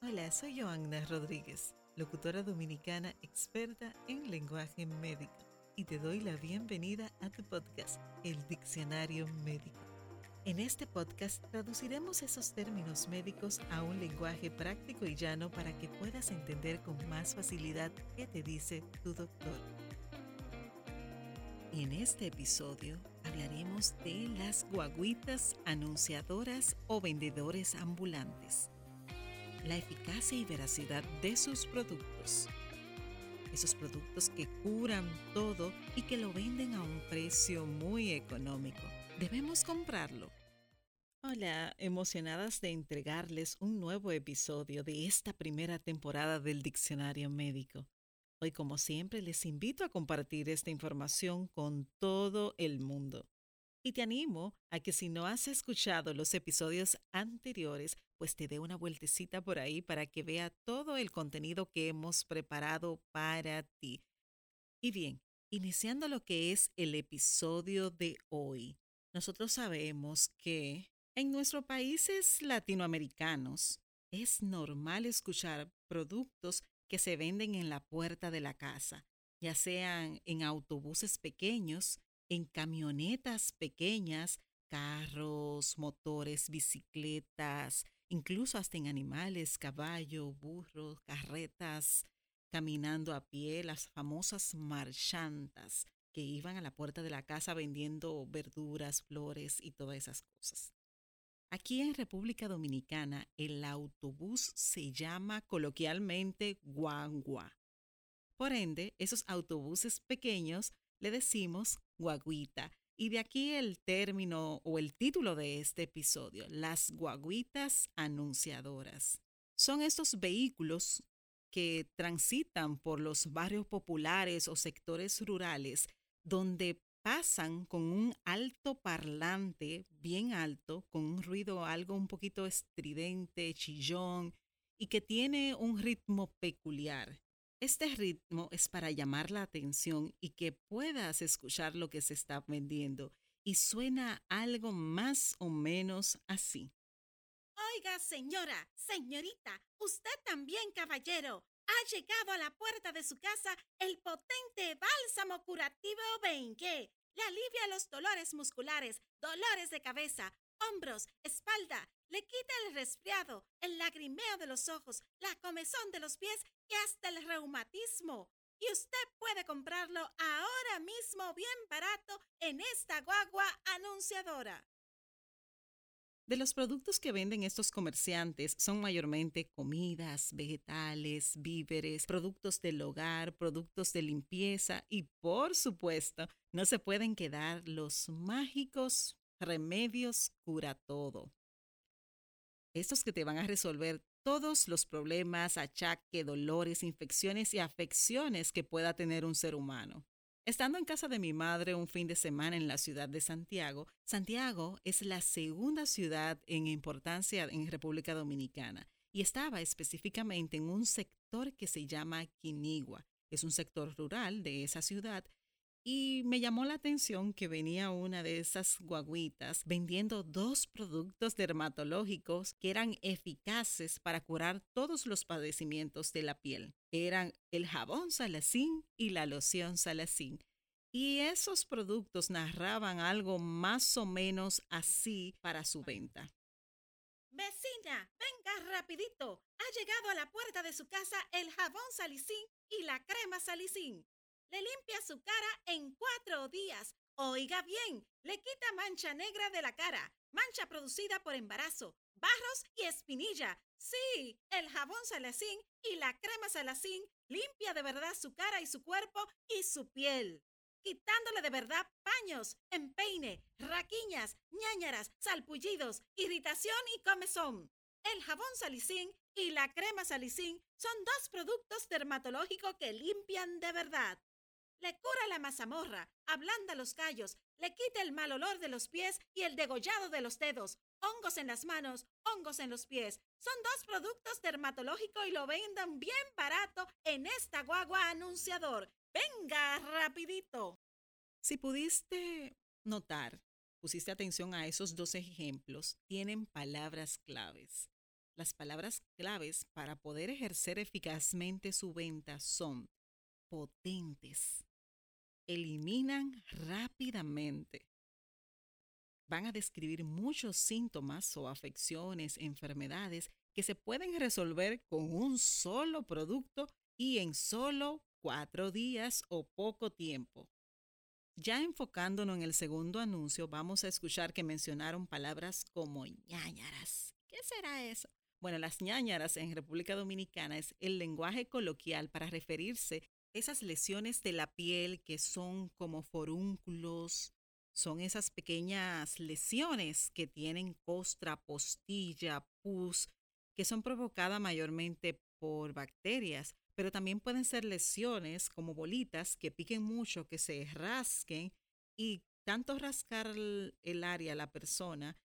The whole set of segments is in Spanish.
Hola, soy Joanna Rodríguez, locutora dominicana experta en lenguaje médico, y te doy la bienvenida a tu podcast, El Diccionario Médico. En este podcast traduciremos esos términos médicos a un lenguaje práctico y llano para que puedas entender con más facilidad qué te dice tu doctor. En este episodio hablaremos de las guaguitas anunciadoras o vendedores ambulantes la eficacia y veracidad de sus productos. Esos productos que curan todo y que lo venden a un precio muy económico. ¿Debemos comprarlo? Hola, emocionadas de entregarles un nuevo episodio de esta primera temporada del Diccionario Médico. Hoy, como siempre, les invito a compartir esta información con todo el mundo. Y te animo a que si no has escuchado los episodios anteriores, pues te dé una vueltecita por ahí para que vea todo el contenido que hemos preparado para ti. Y bien, iniciando lo que es el episodio de hoy, nosotros sabemos que en nuestros países latinoamericanos es normal escuchar productos que se venden en la puerta de la casa, ya sean en autobuses pequeños, en camionetas pequeñas, carros, motores, bicicletas, incluso hasta en animales, caballo, burro, carretas, caminando a pie, las famosas marchantas que iban a la puerta de la casa vendiendo verduras, flores y todas esas cosas. Aquí en República Dominicana el autobús se llama coloquialmente guangua. Por ende, esos autobuses pequeños le decimos guaguita. Y de aquí el término o el título de este episodio, las guaguitas anunciadoras. Son estos vehículos que transitan por los barrios populares o sectores rurales donde pasan con un alto parlante bien alto, con un ruido algo un poquito estridente, chillón y que tiene un ritmo peculiar. Este ritmo es para llamar la atención y que puedas escuchar lo que se está vendiendo y suena algo más o menos así. Oiga, señora, señorita, usted también, caballero, ha llegado a la puerta de su casa el potente bálsamo curativo Bengue. Le alivia los dolores musculares, dolores de cabeza, hombros, espalda, le quita el resfriado, el lagrimeo de los ojos, la comezón de los pies y hasta el reumatismo. Y usted puede comprarlo ahora mismo bien barato en esta guagua anunciadora. De los productos que venden estos comerciantes son mayormente comidas, vegetales, víveres, productos del hogar, productos de limpieza y por supuesto no se pueden quedar los mágicos remedios cura todo estos que te van a resolver todos los problemas, achaques, dolores, infecciones y afecciones que pueda tener un ser humano. Estando en casa de mi madre un fin de semana en la ciudad de Santiago, Santiago es la segunda ciudad en importancia en República Dominicana y estaba específicamente en un sector que se llama Quinigua. Es un sector rural de esa ciudad y me llamó la atención que venía una de esas guaguitas vendiendo dos productos dermatológicos que eran eficaces para curar todos los padecimientos de la piel. Eran el jabón salacín y la loción salacín. Y esos productos narraban algo más o menos así para su venta. Vecina, venga rapidito. Ha llegado a la puerta de su casa el jabón salicín y la crema salicín le limpia su cara en cuatro días. Oiga bien, le quita mancha negra de la cara, mancha producida por embarazo, barros y espinilla. Sí, el jabón salacín y la crema salacín limpia de verdad su cara y su cuerpo y su piel, quitándole de verdad paños, empeine, raquiñas, ñañaras, salpullidos, irritación y comezón. El jabón salicín y la crema salicín son dos productos dermatológicos que limpian de verdad le cura la mazamorra, ablanda los callos, le quita el mal olor de los pies y el degollado de los dedos, hongos en las manos, hongos en los pies. Son dos productos dermatológicos y lo vendan bien barato en esta guagua anunciador. Venga, rapidito. Si pudiste notar, pusiste atención a esos dos ejemplos, tienen palabras claves. Las palabras claves para poder ejercer eficazmente su venta son potentes, eliminan rápidamente, van a describir muchos síntomas o afecciones, enfermedades que se pueden resolver con un solo producto y en solo cuatro días o poco tiempo. Ya enfocándonos en el segundo anuncio, vamos a escuchar que mencionaron palabras como ñañaras. ¿Qué será eso? Bueno, las ñañaras en República Dominicana es el lenguaje coloquial para referirse esas lesiones de la piel que son como forúnculos, son esas pequeñas lesiones que tienen costra, postilla, pus, que son provocadas mayormente por bacterias, pero también pueden ser lesiones como bolitas que piquen mucho, que se rasquen y tanto rascar el área, la persona,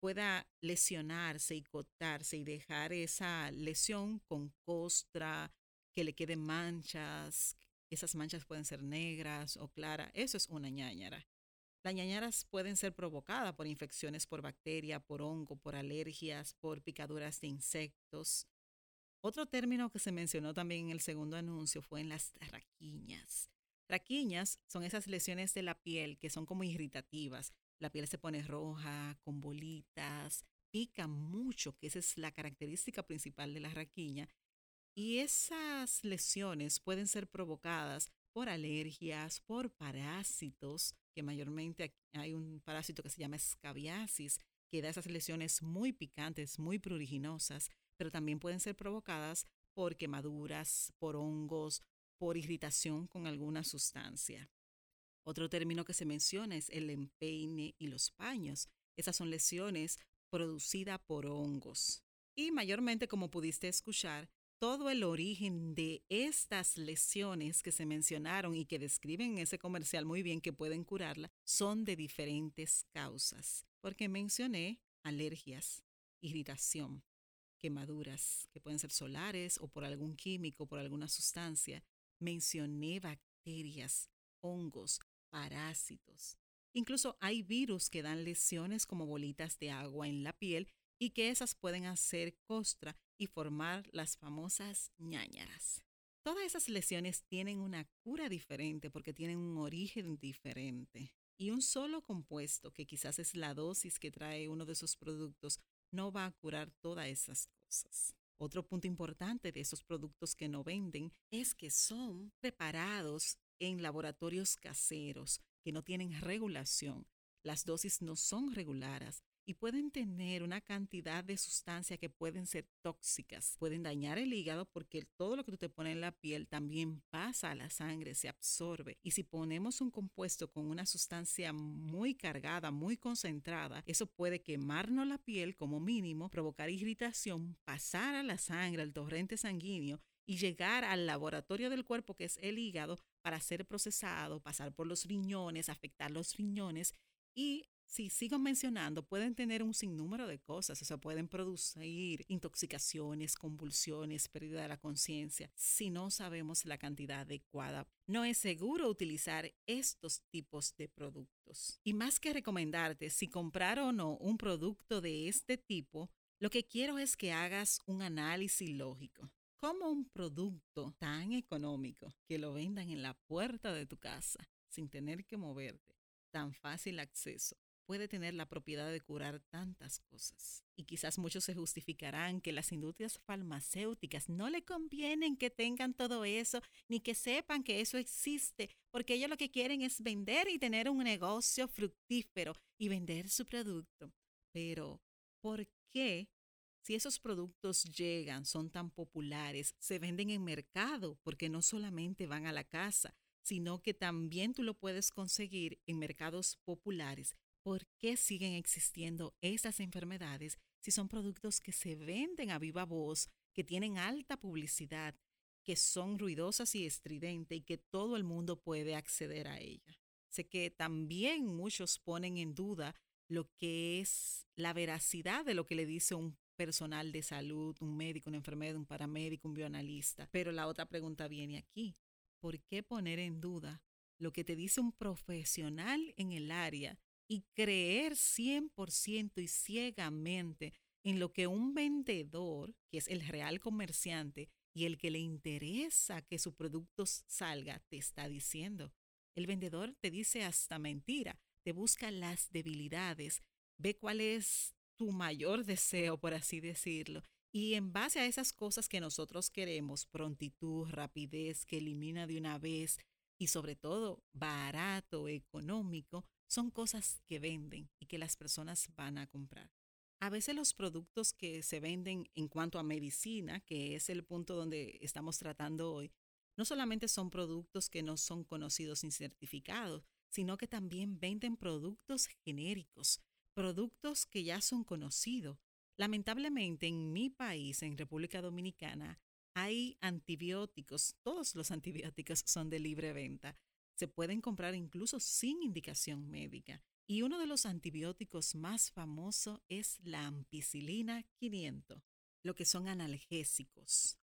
pueda lesionarse y cortarse y dejar esa lesión con costra, que le queden manchas, esas manchas pueden ser negras o claras, eso es una ñañara. Las ñañaras pueden ser provocadas por infecciones por bacteria, por hongo, por alergias, por picaduras de insectos. Otro término que se mencionó también en el segundo anuncio fue en las raquiñas. Raquiñas son esas lesiones de la piel que son como irritativas. La piel se pone roja, con bolitas, pica mucho, que esa es la característica principal de la raquiña. Y esas lesiones pueden ser provocadas por alergias, por parásitos, que mayormente hay un parásito que se llama escabiasis, que da esas lesiones muy picantes, muy pruriginosas pero también pueden ser provocadas por quemaduras, por hongos, por irritación con alguna sustancia. Otro término que se menciona es el empeine y los paños. Esas son lesiones producidas por hongos. Y mayormente, como pudiste escuchar, todo el origen de estas lesiones que se mencionaron y que describen en ese comercial muy bien que pueden curarla son de diferentes causas. Porque mencioné alergias, irritación, quemaduras, que pueden ser solares o por algún químico, por alguna sustancia. Mencioné bacterias, hongos, parásitos. Incluso hay virus que dan lesiones como bolitas de agua en la piel y que esas pueden hacer costra y formar las famosas ñañaras. Todas esas lesiones tienen una cura diferente porque tienen un origen diferente. Y un solo compuesto, que quizás es la dosis que trae uno de esos productos, no va a curar todas esas cosas. Otro punto importante de esos productos que no venden es que son preparados en laboratorios caseros que no tienen regulación. Las dosis no son reguladas y pueden tener una cantidad de sustancias que pueden ser tóxicas, pueden dañar el hígado porque todo lo que tú te pones en la piel también pasa a la sangre, se absorbe. Y si ponemos un compuesto con una sustancia muy cargada, muy concentrada, eso puede quemarnos la piel como mínimo, provocar irritación, pasar a la sangre, al torrente sanguíneo y llegar al laboratorio del cuerpo que es el hígado para ser procesado, pasar por los riñones, afectar los riñones y si sigo mencionando, pueden tener un sinnúmero de cosas, o sea, pueden producir intoxicaciones, convulsiones, pérdida de la conciencia, si no sabemos la cantidad adecuada. No es seguro utilizar estos tipos de productos. Y más que recomendarte si comprar o no un producto de este tipo, lo que quiero es que hagas un análisis lógico. ¿Cómo un producto tan económico que lo vendan en la puerta de tu casa sin tener que moverte, tan fácil acceso, puede tener la propiedad de curar tantas cosas. Y quizás muchos se justificarán que las industrias farmacéuticas no le convienen que tengan todo eso, ni que sepan que eso existe, porque ellos lo que quieren es vender y tener un negocio fructífero y vender su producto. Pero, ¿por qué? Si esos productos llegan, son tan populares, se venden en mercado, porque no solamente van a la casa, sino que también tú lo puedes conseguir en mercados populares ¿por qué siguen existiendo esas enfermedades si son productos que se venden a viva voz, que tienen alta publicidad, que son ruidosas y estridentes y que todo el mundo puede acceder a ella? Sé que también muchos ponen en duda lo que es la veracidad de lo que le dice un personal de salud, un médico, un enfermero, un paramédico, un bioanalista. Pero la otra pregunta viene aquí. ¿Por qué poner en duda lo que te dice un profesional en el área y creer 100% y ciegamente en lo que un vendedor, que es el real comerciante y el que le interesa que su producto salga, te está diciendo. El vendedor te dice hasta mentira, te busca las debilidades, ve cuál es tu mayor deseo, por así decirlo. Y en base a esas cosas que nosotros queremos, prontitud, rapidez, que elimina de una vez y sobre todo barato, económico, son cosas que venden y que las personas van a comprar. A veces los productos que se venden en cuanto a medicina, que es el punto donde estamos tratando hoy, no solamente son productos que no son conocidos ni certificados, sino que también venden productos genéricos, productos que ya son conocidos. Lamentablemente en mi país, en República Dominicana, hay antibióticos, todos los antibióticos son de libre venta. Se pueden comprar incluso sin indicación médica. Y uno de los antibióticos más famosos es la ampicilina 500, lo que son analgésicos.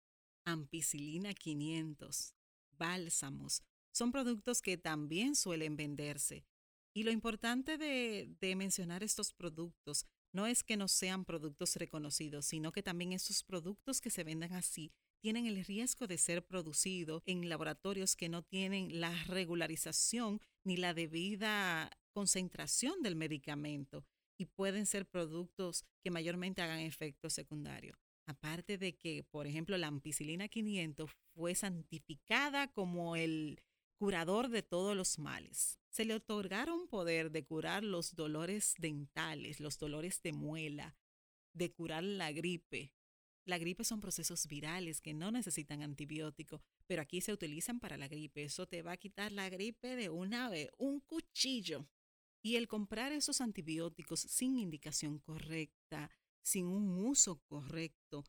Ampicilina 500, bálsamos, son productos que también suelen venderse. Y lo importante de, de mencionar estos productos no es que no sean productos reconocidos, sino que también estos productos que se vendan así tienen el riesgo de ser producidos en laboratorios que no tienen la regularización ni la debida concentración del medicamento y pueden ser productos que mayormente hagan efectos secundarios. Aparte de que, por ejemplo, la ampicilina 500 fue santificada como el curador de todos los males. Se le otorgaron poder de curar los dolores dentales, los dolores de muela, de curar la gripe. La gripe son procesos virales que no necesitan antibiótico, pero aquí se utilizan para la gripe. Eso te va a quitar la gripe de una vez, un cuchillo. Y el comprar esos antibióticos sin indicación correcta, sin un uso correcto,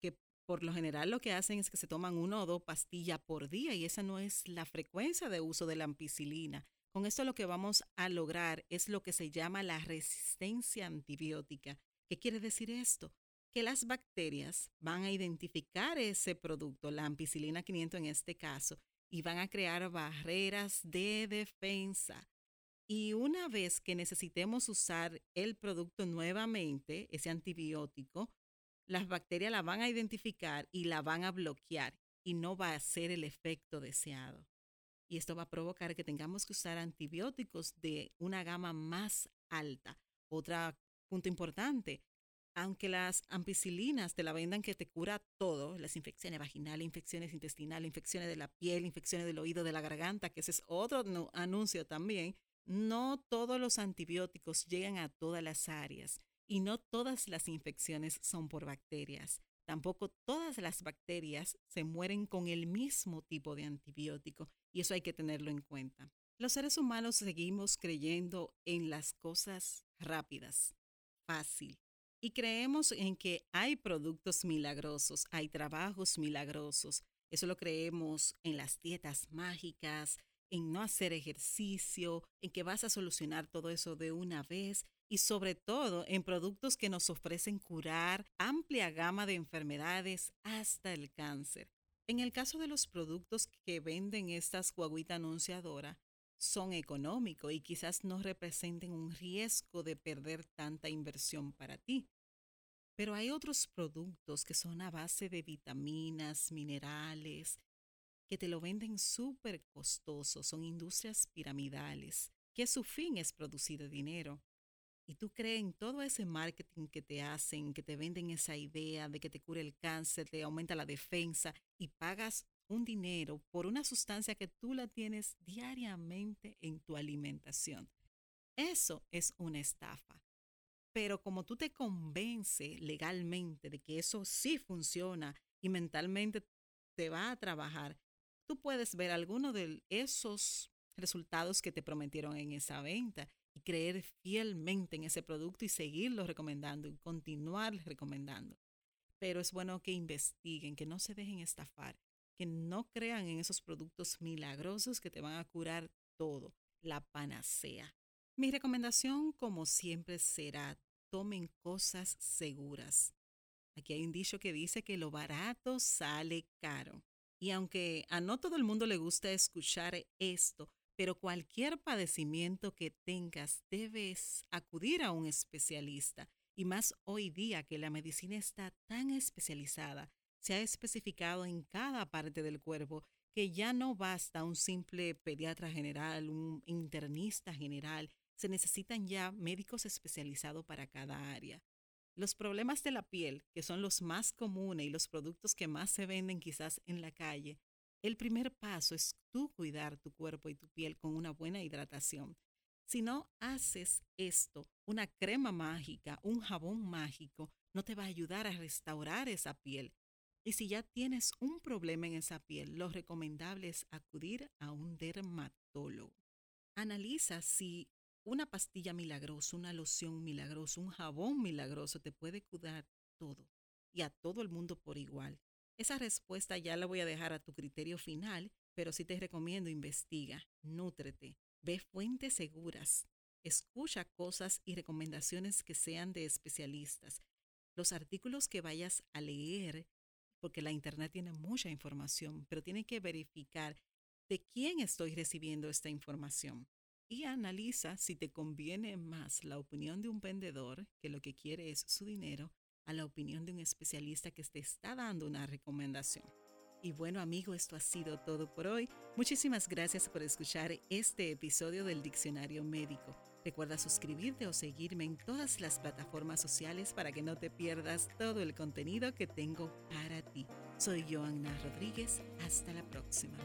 que por lo general lo que hacen es que se toman una o dos pastillas por día y esa no es la frecuencia de uso de la ampicilina. Con esto lo que vamos a lograr es lo que se llama la resistencia antibiótica. ¿Qué quiere decir esto? Que las bacterias van a identificar ese producto, la ampicilina 500 en este caso, y van a crear barreras de defensa y una vez que necesitemos usar el producto nuevamente, ese antibiótico, las bacterias la van a identificar y la van a bloquear y no va a hacer el efecto deseado. Y esto va a provocar que tengamos que usar antibióticos de una gama más alta. Otro punto importante, aunque las ampicilinas te la vendan que te cura todo, las infecciones vaginales, infecciones intestinales, infecciones de la piel, infecciones del oído, de la garganta, que ese es otro anuncio también, no todos los antibióticos llegan a todas las áreas y no todas las infecciones son por bacterias. Tampoco todas las bacterias se mueren con el mismo tipo de antibiótico y eso hay que tenerlo en cuenta. Los seres humanos seguimos creyendo en las cosas rápidas, fácil, y creemos en que hay productos milagrosos, hay trabajos milagrosos. Eso lo creemos en las dietas mágicas, en no hacer ejercicio, en que vas a solucionar todo eso de una vez y sobre todo en productos que nos ofrecen curar amplia gama de enfermedades hasta el cáncer. En el caso de los productos que venden estas guaguitas anunciadoras, son económicos y quizás no representen un riesgo de perder tanta inversión para ti. Pero hay otros productos que son a base de vitaminas, minerales, que te lo venden súper costoso, son industrias piramidales, que su fin es producir dinero. Y tú crees en todo ese marketing que te hacen, que te venden esa idea de que te cure el cáncer, te aumenta la defensa y pagas un dinero por una sustancia que tú la tienes diariamente en tu alimentación. Eso es una estafa. Pero como tú te convences legalmente de que eso sí funciona y mentalmente te va a trabajar, tú puedes ver alguno de esos resultados que te prometieron en esa venta y creer fielmente en ese producto y seguirlo recomendando y continuar recomendando. Pero es bueno que investiguen, que no se dejen estafar, que no crean en esos productos milagrosos que te van a curar todo, la panacea. Mi recomendación, como siempre, será tomen cosas seguras. Aquí hay un dicho que dice que lo barato sale caro. Y aunque a no todo el mundo le gusta escuchar esto, pero cualquier padecimiento que tengas debes acudir a un especialista Y más hoy día que la medicina está tan especializada, se ha especificado en cada parte del cuerpo que ya no basta un simple pediatra general, un internista general, se necesitan ya médicos especializados para cada área. Los problemas de la piel, que son los más comunes y los productos que más se venden quizás en la calle, el primer paso es tú cuidar tu cuerpo y tu piel con una buena hidratación. Si no haces esto, una crema mágica, un jabón mágico, no te va a ayudar a restaurar esa piel. Y si ya tienes un problema en esa piel, lo recomendable es acudir a un dermatólogo. Analiza si una pastilla milagrosa, una loción milagrosa, un jabón milagroso te puede cuidar todo y a todo el mundo por igual. Esa respuesta ya la voy a dejar a tu criterio final, pero sí te recomiendo investiga, nútrete, ve fuentes seguras, escucha cosas y recomendaciones que sean de especialistas. Los artículos que vayas a leer, porque la internet tiene mucha información, pero tiene que verificar de quién estoy recibiendo esta información y analiza si te conviene más la opinión de un vendedor que lo que quiere es su dinero a la opinión de un especialista que te está dando una recomendación. Y bueno amigo, esto ha sido todo por hoy. Muchísimas gracias por escuchar este episodio del Diccionario Médico. Recuerda suscribirte o seguirme en todas las plataformas sociales para que no te pierdas todo el contenido que tengo para ti. Soy Joanna Rodríguez. Hasta la próxima.